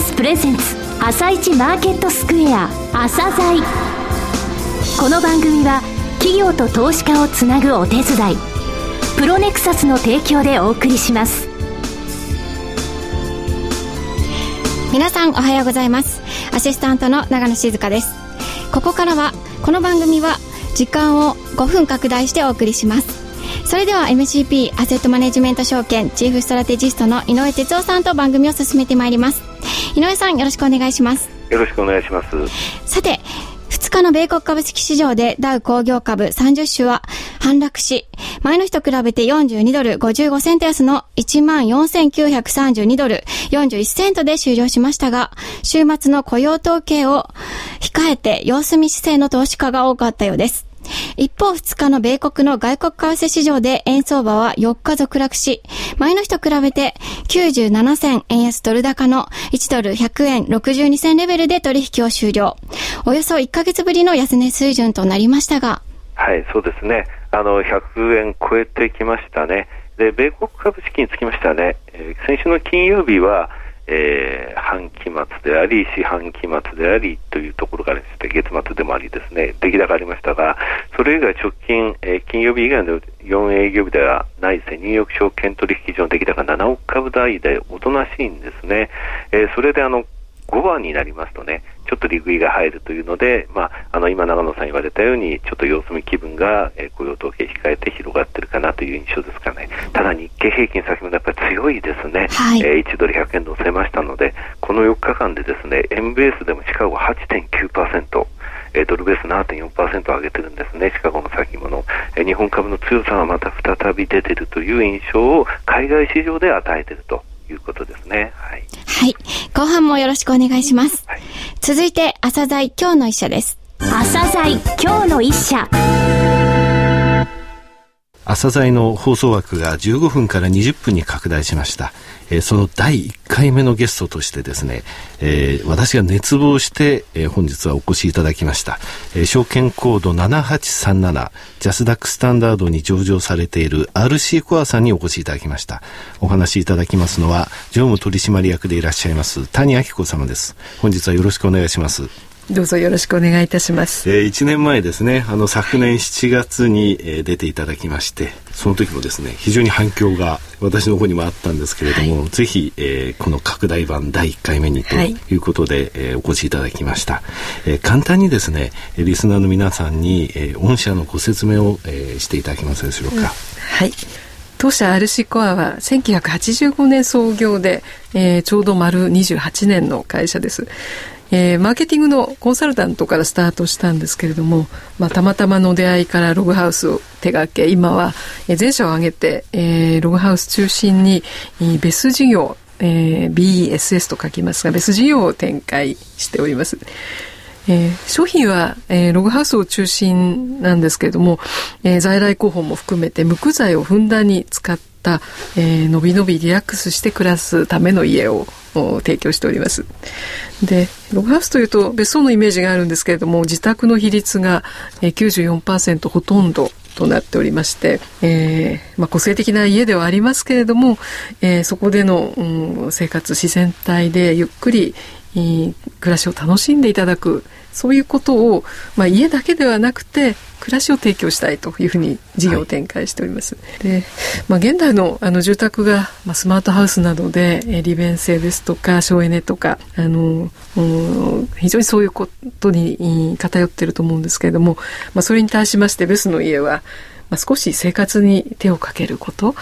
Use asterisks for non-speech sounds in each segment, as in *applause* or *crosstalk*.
スプレゼンツ朝一マーケットスクエア朝鮮この番組は企業と投資家をつなぐお手伝いプロネクサスの提供でお送りします。皆さんおはようございます。アシスタントの長野静香です。ここからはこの番組は時間を5分拡大してお送りします。それでは MCP アセットマネジメント証券チーフストラテジストの井上哲夫さんと番組を進めてまいります。井上さんよろしくお願いしますよろしくお願いしますさて2日の米国株式市場でダウ工業株30種は反落し、前の日と比べて42ドル55セント安の14,932ドル41セントで終了しましたが、週末の雇用統計を控えて様子見姿勢の投資家が多かったようです。一方2日の米国の外国為替市場で円相場は4日続落し、前の日と比べて97銭円安ドル高の1ドル100円62銭レベルで取引を終了。およそ1ヶ月ぶりの安値水準となりましたが。はい、そうですね。あの、100円超えてきましたね。で、米国株式につきましてはね、えー、先週の金曜日は、えー、半期末であり、四半期末でありというところからして月末でもありですね、出来高ありましたが、それ以外直近、えー、金曜日以外の4営業日ではないですねニューヨーク証券取引所の出来高7億株台でおとなしいんですね。えー、それであの5番になりますとね、ちょっと利食いが入るというので、まあ、あの今、長野さん言われたように、ちょっと様子見気分が、えー、雇用統計控えて広がってるかなという印象ですかね、ただ日経平均先物やっぱり強いですね、はい、えー、1ドル100円乗せましたので、この4日間でですね、円ベースでもシカゴ8.9%。えドルベース7.4%上げてるんですね、シカゴの先物、え日本株の強さはまた再び出てるという印象を海外市場で与えているということですね。はい。はい。後半もよろしくお願いします。はい、続いて、朝鮮今日の一社です。朝鮮今日の一社。朝鮮の放送枠が15分から20分に拡大しました。えー、その第1回目のゲストとしてですね、えー、私が熱望して、えー、本日はお越しいただきました、えー、証券コード7837ジャスダックスタンダードに上場されている RC コアさんにお越しいただきました。お話いただきますのは常務取締役でいらっしゃいます谷明子様です。本日はよろしくお願いします。どうぞよろしくお願いいたします。えー、1年前ですね、あの昨年7月に、えー、出ていただきまして、その時もですね、非常に反響が私の方にもあったんですけれども、はい、ぜひ、えー、この拡大版第1回目にということで、はい、えー、お越しいただきました。えー、簡単にですね、リスナーの皆さんに、えー、御社のご説明を、えー、していただけますでしょうか。うん、はい。当社 RC コアは1985年創業で、えー、ちょうど丸28年の会社です。えー、マーケティングのコンサルタントからスタートしたんですけれども、まあ、たまたまの出会いからログハウスを手掛け今は全社を挙げて、えー、ログハウス中心に別事業えー、BESS と書きますが別事業を展開しております。えー、商品は、えー、ログハウスを中心なんですけれども、えー、在来広報も含めて無垢材をふんだんに使っ、えー、のびのびリラックスして暮らすための家を提供しております。で、ログハウスというと別荘のイメージがあるんですけれども、自宅の比率が94%ほとんどとなっておりまして、えーまあ、個性的な家ではありますけれども、えー、そこでの、うん、生活自然体でゆっくり暮らしを楽しんでいただくそういうことを、まあ、家だけではなくて暮らしを提供したいというふうに事業を展開しております。はい、で、まあ、現代のあの住宅が、まあ、スマートハウスなどで、え利便性ですとか省エネとかあの非常にそういうことに偏ってると思うんですけれども、まあ、それに対しましてベスの家は、まあ、少し生活に手をかけること、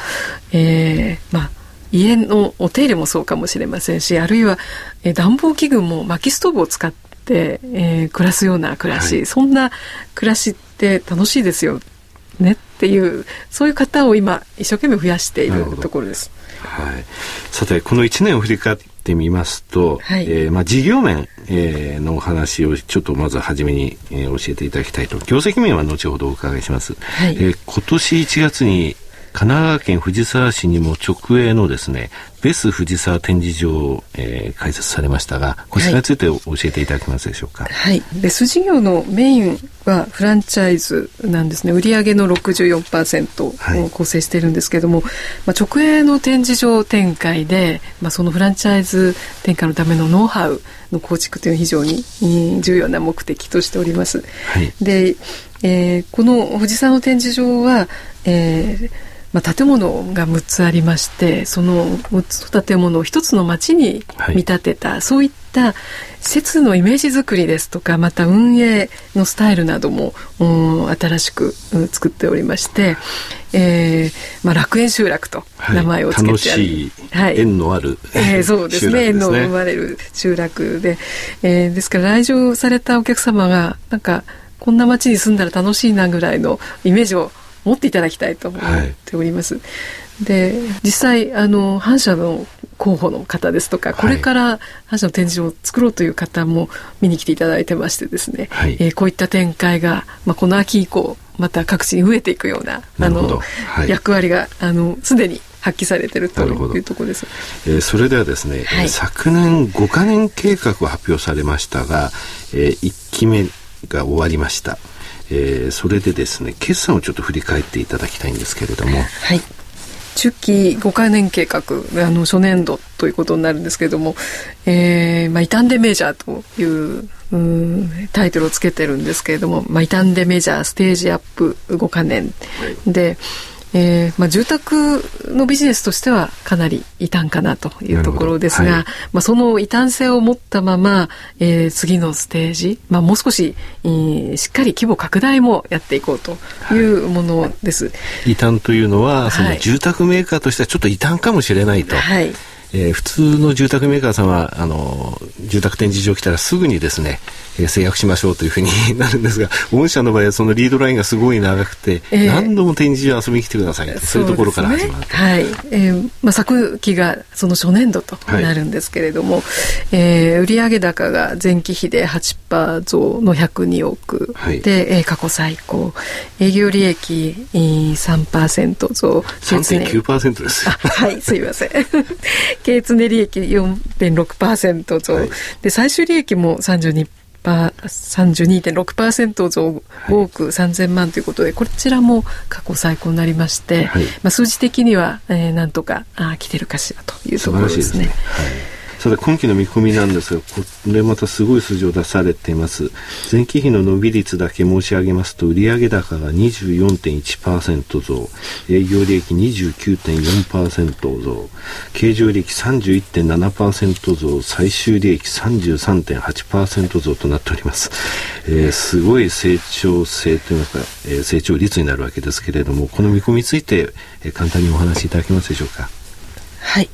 えー、まあ家のお手入れもそうかもしれませんしあるいは、え暖房器具も薪ストーブを使って、えー、暮らすような暮らし、はい、そんな暮らしって楽しいですよねっていうそういう方を今一生懸命増やしているところです。はい、さてこの1年を振り返ってみますと、はい、えー、まあ、事業面、えー、のお話をちょっとまず初めに、えー、教えていただきたいと。業績面は後ほどお伺いします。はい、えー、今年1月に神奈川県藤沢市にも直営のですね、ベス藤沢展示場を、えー、開設されましたが、こちらについて教えていただけますでしょうか？はい。ベス事業のメインはフランチャイズなんですね。売上の64%を構成しているんですけれども、はい、まあ、直営の展示場展開で、まあ、そのフランチャイズ展開のためのノウハウの構築というのは非常に重要な目的としております。はい、で、えー、この藤沢の展示場は、えーまあ、建物が6つありましてその6つの建物を1つの町に見立てた、はい、そういった施設のイメージ作りですとかまた運営のスタイルなども新しく作っておりまして、えーまあ、楽園集落と名前を付けてある、はい、縁のある、えー、*laughs* そうですね。縁の生まれる集落で、えー、ですから来場されたお客様がなんかこんな街に住んだら楽しいなぐらいのイメージを持っていただきたいと思っております。はい、で実際あの反社の候補の方ですとかこれから反社の展示を作ろうという方も見に来ていただいてましてですね、はい、えー、こういった展開が、まあ、この秋以降また各地に増えていくようなあの、はい、役割があのすでに発揮されているというところです。えー、それではですね、はい、昨年5か年計画を発表されましたが、えー、1期目が終わりました。えー、それでですね決算をちょっと振り返っていただきたいんですけれども。はい中期5か年計画あの初年度ということになるんですけれども、えーまあ、傷んでメジャーといううんタイトルをつけてるんですけれども、まあ、傷んでメジャーステージアップ5か年で、えーまあ、住宅のビジネスとしてはかなり異端かなというところですが、はい、まあ、その異端性を持ったまま、えー、次のステージ、まあ、もう少し、えー、しっかり規模拡大もやっていこうというものです。はい、異端というのは、その住宅メーカーとしてはちょっと異端かもしれないと。はい。えー、普通の住宅メーカーさんはあの住宅展示場来たらすぐにですね、えー、制約しましょうというふうになるんですが *laughs* 御社の場合はそのリードラインがすごい長くて、えー、何度も展示場遊びに来てください。そういうところから始まる、ね、はい。えーまあ、昨期がその初年度となるんですけれども、はい、えー、売上高が前期比で8%増の102億、はい、で、えー、過去最高。営業利益3%増。3.9%ですはいすいません。*laughs* 経常利益4.6%増、はい、で最終利益も32 32.6%増5億3000万ということで、こちらも過去最高になりまして、はい、まあ、数字的には、えー、なんとかあ来てるかしらというところですね。さて今期の見込みなんですがこれまたすごい数字を出されています。前期比の伸び率だけ申し上げますと売上高が24.1%増。営業利益29.4%増。経常利益31.7%増。最終利益33.8%増となっております、えー、すごい成長性といいますか、えー、成長率になるわけですけれどもこの見込みについて、えー、簡単にお話しいただけますでしょうか？はい。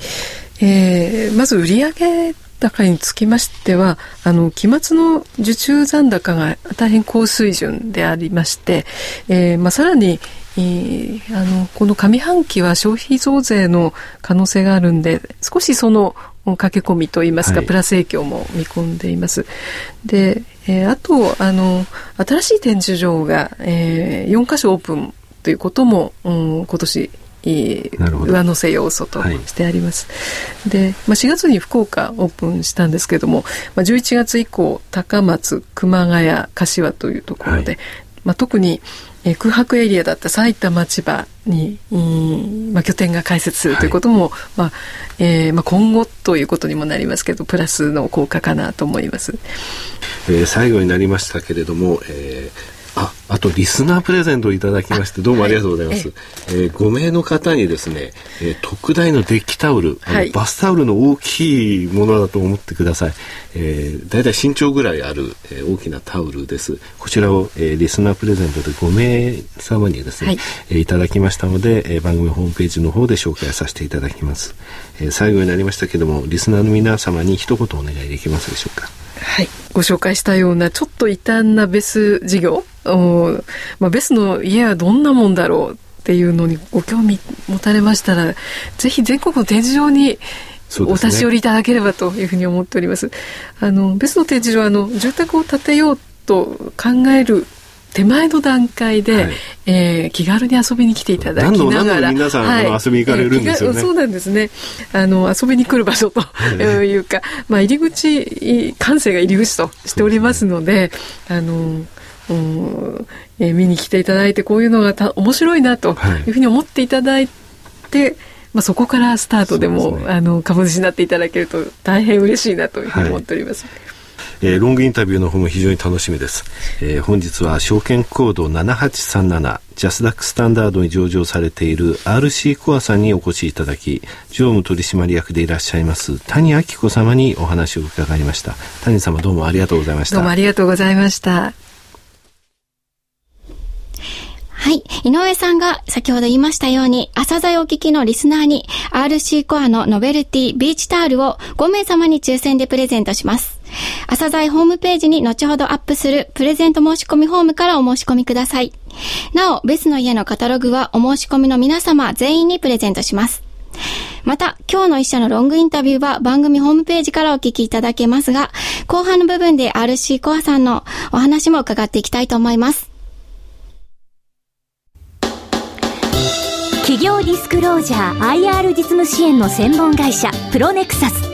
えー、まず売上高につきましては、あの、期末の受注残高が大変高水準でありまして、えー、まあ、さらに、えー、あの、この上半期は消費増税の可能性があるんで、少しその駆け込みといいますか、はい、プラス影響も見込んでいます。で、えー、あと、あの、新しい展示場が、えー、4カ所オープンということも、うん、今年上乗せ要素としてあります。はい、で、まあ、4月に福岡オープンしたんですけども、まあ、11月以降高松熊谷柏というところで、はい、まあ、特にえ空白エリアだった埼玉千葉に、まあ、拠点が開設するということも、はい、まあえーまあ、今後ということにもなりますけどプラスの効果かなと思います、えー、最後になりましたけれども、えーあ、あとリスナープレゼントをいただきましてどうもありがとうございます。はい、えー、5名の方にですね、えー、特大のデッキタオル、はい、バスタオルの大きいものだと思ってください。えー、だいたい身長ぐらいある、えー、大きなタオルです。こちらを、えー、リスナープレゼントで5名様にですね、はい、えー、いただきましたので、えー、番組ホームページの方で紹介させていただきます。えー、最後になりましたけども、リスナーの皆様に一言お願いできますでしょうか。はい。ご紹介したようなちょっと異端なベス事業、まあ、ベスの家はどんなもんだろうっていうのにご興味持たれましたら、ぜひ全国の展示場にお立ち寄りいただければというふうに思っております。あの、ベスの展示場は、あの、住宅を建てようと考える手前の段階で、はい、えー、気軽に遊びに来ていただきながら皆さん、はい、遊びに行かれるんですよね、そうなんですね。あの遊びに来る場所とい。うか、まあ、入り口感性が入り口としておりますのであのうんえー、見に来ていただいてこういうのがた面白いなとい。うふうに思っていただいて、はい、まあ、そこからスタートでも、ね、あの株主になっていただけると大変嬉しいなというふうに思っております。はいえー、ロングインタビューの方も非常に楽しみです。えー、本日は証券コード7837ジャスダックスタンダードに上場されている RC コアさんにお越しいただき、常務取締役でいらっしゃいます谷明子様にお話を伺いました。谷様どうもありがとうございました。どうもありがとうございました。はい。井上さんが先ほど言いましたように、朝材お聞きのリスナーに RC コアのノベルティビーチタオルを5名様に抽選でプレゼントします。朝材ホームページに後ほどアップするプレゼント申し込みフォームからお申し込みください。なお、ベスの家のカタログはお申し込みの皆様全員にプレゼントします。また、今日の一社のロングインタビューは番組ホームページからお聞きいただけますが、後半の部分で RC コアさんのお話も伺っていきたいと思います。企業ディスクロージャー IR 実務支援の専門会社プロネクサス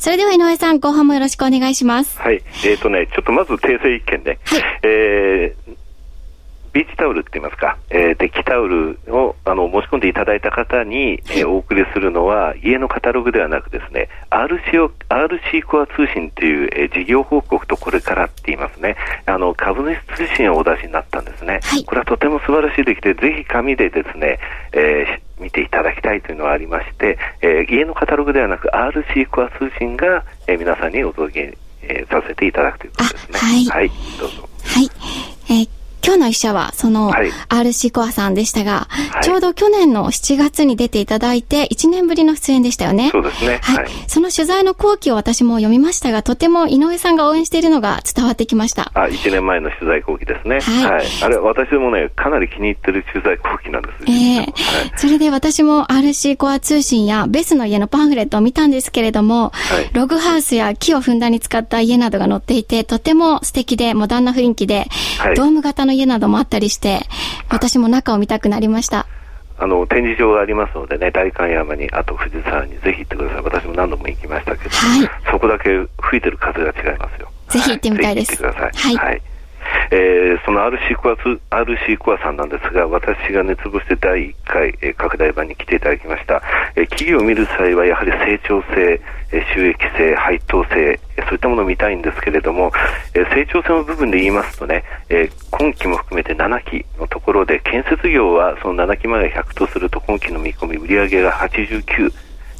それでは井上さん、後半もよろしくお願いします。はい。えっ、ー、とね、ちょっとまず訂正一件で、はい、えー、ビーチタオルって言いますか、えー、デッキタオルをあの申し込んでいただいた方に、えー、お送りするのは家のカタログではなくですね RC, を RC コア通信という、えー、事業報告とこれからって言いますね。あの株主通信をお出しになっですね、はい、これはとても素晴らしいできてぜひ紙でですね、えー、見ていただきたいというのがありまして、えー、家のカタログではなく RC コア通信が、えー、皆さんにお届け、えー、させていただくということですね。はい、はい、どうぞ。はい。えー今日の一社は、その、RC コアさんでしたが、はい、ちょうど去年の7月に出ていただいて、1年ぶりの出演でしたよね。そうですね。はい。その取材の後期を私も読みましたが、とても井上さんが応援しているのが伝わってきました。あ、1年前の取材後期ですね。はい。はい、あれ、私もね、かなり気に入ってる取材後期なんです。ええーはい、それで私も RC コア通信やベスの家のパンフレットを見たんですけれども、はい、ログハウスや木をふんだんに使った家などが載っていて、とても素敵でモダンな雰囲気で、はい、ドーム型の家などもあったりして、私も中を見たくなりました。あの展示場がありますのでね、代官山に、あと藤沢にぜひ行ってください。私も何度も行きましたけど、はい、そこだけ吹いてる風が違いますよ。ぜひ行ってみたいです。はい。はい、はいえー、その RC コア RC コアさんなんですが、私が熱望して第1回、えー、拡大版に来ていただきました。えー、企業を見る際はやはり成長性、えー、収益性、配当性、えー、そういったものを見たいんですけれども、えー、成長性の部分で言いますとね、えー、今期も含めて7期のところで、建設業はその7期まで100とすると今期の見込み売上が89、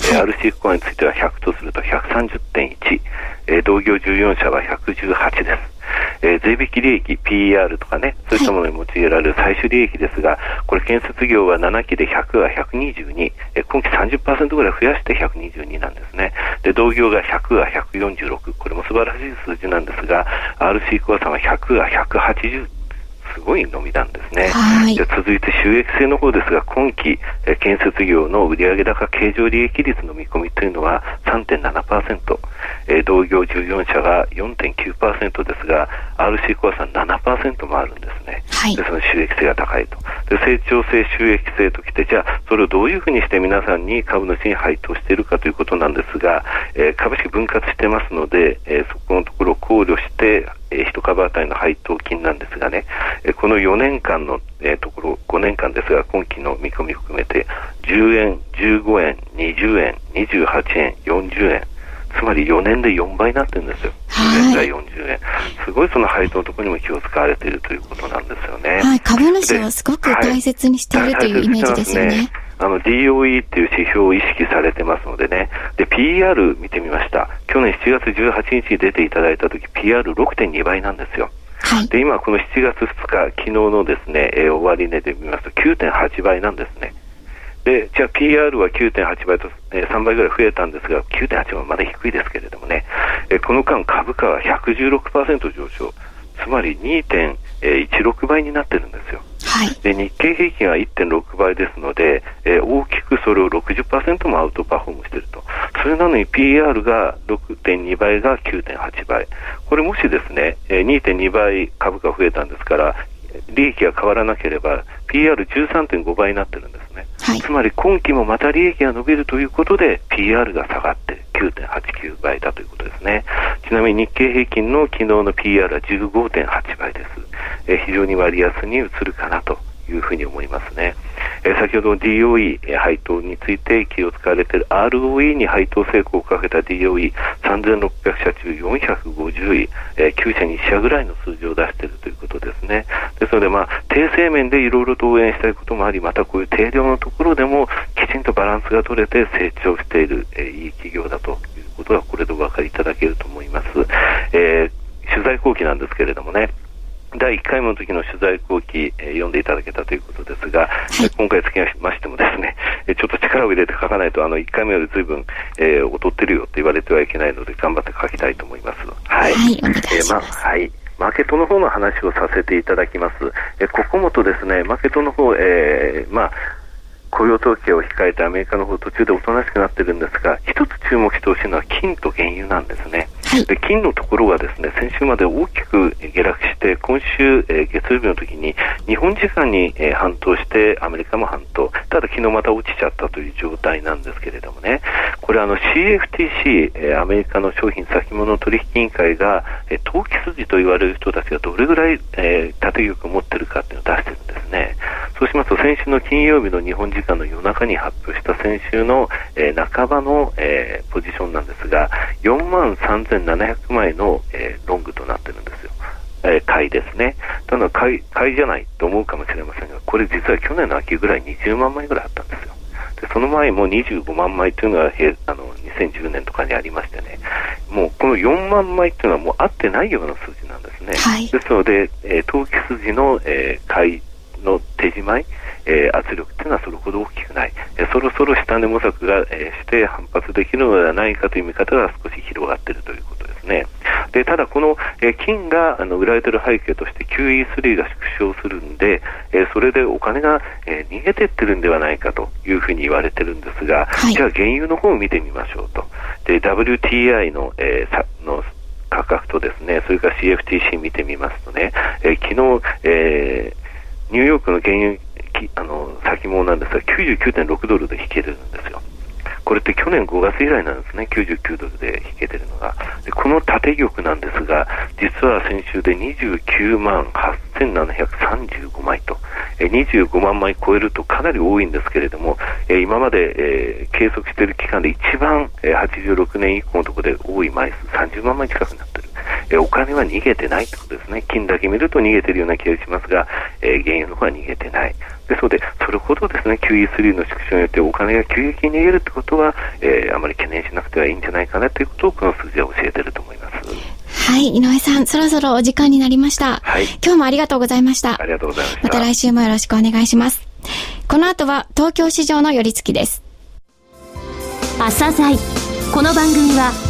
えー、RC コアについては100とすると130.1、えー、同業14社は118です。えー、税引き利益 PR とかね、そういったものに用いられる最終利益ですが、これ建設業は7期で100は122、えー、今期30%ぐらい増やして122なんですね。で、同業が100は146、これも素晴らしい数字なんですが、RC コアさんは100は180すごい伸びなんですね。はい、続いて収益性の方ですが、今期、え建設業の売上高経常利益率の見込みというのは3.7%、えー、同業14社が4.9%ですが、RC コアさん7%もあるんですね。はい、でその収益性が高いと。で成長性、収益性ときて、じゃあ、それをどういうふうにして皆さんに株主に配当しているかということなんですが、えー、株式分割してますので、えー、そこのところを考慮して、えー、1株当たりの配当金なんですがね、えー、この4年間の、えー、ところ、5年間ですが、今期の見込み含めて、10円、15円、20円、28円、40円、つまり4年で4倍になってるんですよ。10円から40円。すごいその配当のところにも気を使われているということなんですよね。はい、株主をすごく大切にしている、はい、というイメージですよね。あの DOE っていう指標を意識されてますのでね、で PR 見てみました、去年7月18日に出ていただいたとき、PR6.2 倍なんですよ。はい、で今、この7月2日、昨日のですね、えー、終値で見ますと9.8倍なんですね。でじゃあ PR は9.8倍と、えー、3倍ぐらい増えたんですが9.8はまだ低いですけれどもね、えー、この間株価は116%上昇。つまり2.16倍になってるんですよ。はい、で日経平均は1.6倍ですので、えー、大きくそれを60%もアウトパフォームしていると、それなのに PR が6.2倍が9.8倍、これもしですね、えー、2.2倍株価増えたんですから、利益が変わらなければ PR13.5 倍になってるんですね、はい、つまり今期もまた利益が伸びるということで PR が下がって9.89倍だということですね。ちなみに日経平均の昨日の PR は15.8倍です、えー、非常に割安に移るかなというふうに思いますね。え先ほどの DOE、え配当について気を使われている ROE に配当成功をかけた DOE3600 社中450位、え9社に1社ぐらいの数字を出しているということですね。ですので、まあ、低成面でいろいろと応援したいこともあり、またこういう定量のところでもきちんとバランスが取れて成長している、えいい企業だということがこれでお分かりいただけると思います。えー、取材後期なんですけれどもね、第1回目の時の取材後期、えー、読んでいただけたということですが、はい、今回つきましてもですね、ちょっと力を入れて書かないと、あの、1回目より随分、えー、劣ってるよと言われてはいけないので、頑張って書きたいと思います。はい。はい、お願いします。えー、まはい。マーケットの方の話をさせていただきます。えここもとですね、マーケットの方、えー、まあ、雇用統計を控えてアメリカの方途中でおとなしくなってるんですが、一つ注目してほしいのは金と原油なんですね。はい、で金のところはですね、先週まで大きく下落して、今週、えー、月曜日の時に日本時間に、えー、半島してアメリカも半島、ただ昨日また落ちちゃったという状態なんですけれどもね、これあの CFTC、えー、アメリカの商品先物取引委員会が、えー、投機筋と言われる人たちがどれぐらい、えー、縦玉を持ってるかっていうのを出して先週の金曜日の日本時間の夜中に発表した先週の、えー、半ばの、えー、ポジションなんですが4万3700枚の、えー、ロングとなってるんですよ。えー、買いですね。ただ買い、買いじゃないと思うかもしれませんが、これ実は去年の秋ぐらい20万枚ぐらいあったんですよ。でその前も25万枚というのがあの2010年とかにありましてね、もうこの4万枚というのはもう合ってないような数字なんですね。はい、ですので、えー、投機筋の、えー、買いの手仕舞い、えー、圧力というのはそれほど大きくない、えー、そろそろ下値模索が、えー、して反発できるのではないかという見方が少し広がっているということですね。でただ、この、えー、金があの売られている背景として QE3 が縮小するんで、えー、それでお金が、えー、逃げていってるんではないかというふうに言われてるんですが、はい、じゃあ原油の方を見てみましょうと。で WTI の,、えー、さの価格とですね、それから CFTC 見てみますとね、えー、昨日、えーニューヨークの原油あの先物なんですが、99.6ドルで引けてるんですよ。これって去年5月以来なんですね、99ドルで引けてるのが。でこの縦玉なんですが、実は先週で29万8735枚と、え25万枚超えるとかなり多いんですけれども、え今まで、えー、計測している期間で一番、え86年以降のところで多い枚数、30万枚近くなる。えお金は逃げてないということですね。金だけ見ると逃げてるような気がしますが、えー、原油の方は逃げてない。ですので、それほどですね、QE3 の縮小によってお金が急激に逃げるってことは、えー、あまり懸念しなくてはいいんじゃないかなということをこの数字は教えてると思います。はい、井上さん、そろそろお時間になりました。はい。今日もありがとうございました。ありがとうございました。また来週もよろしくお願いします。この後は東京市場の寄り付きです。朝鮮この番組は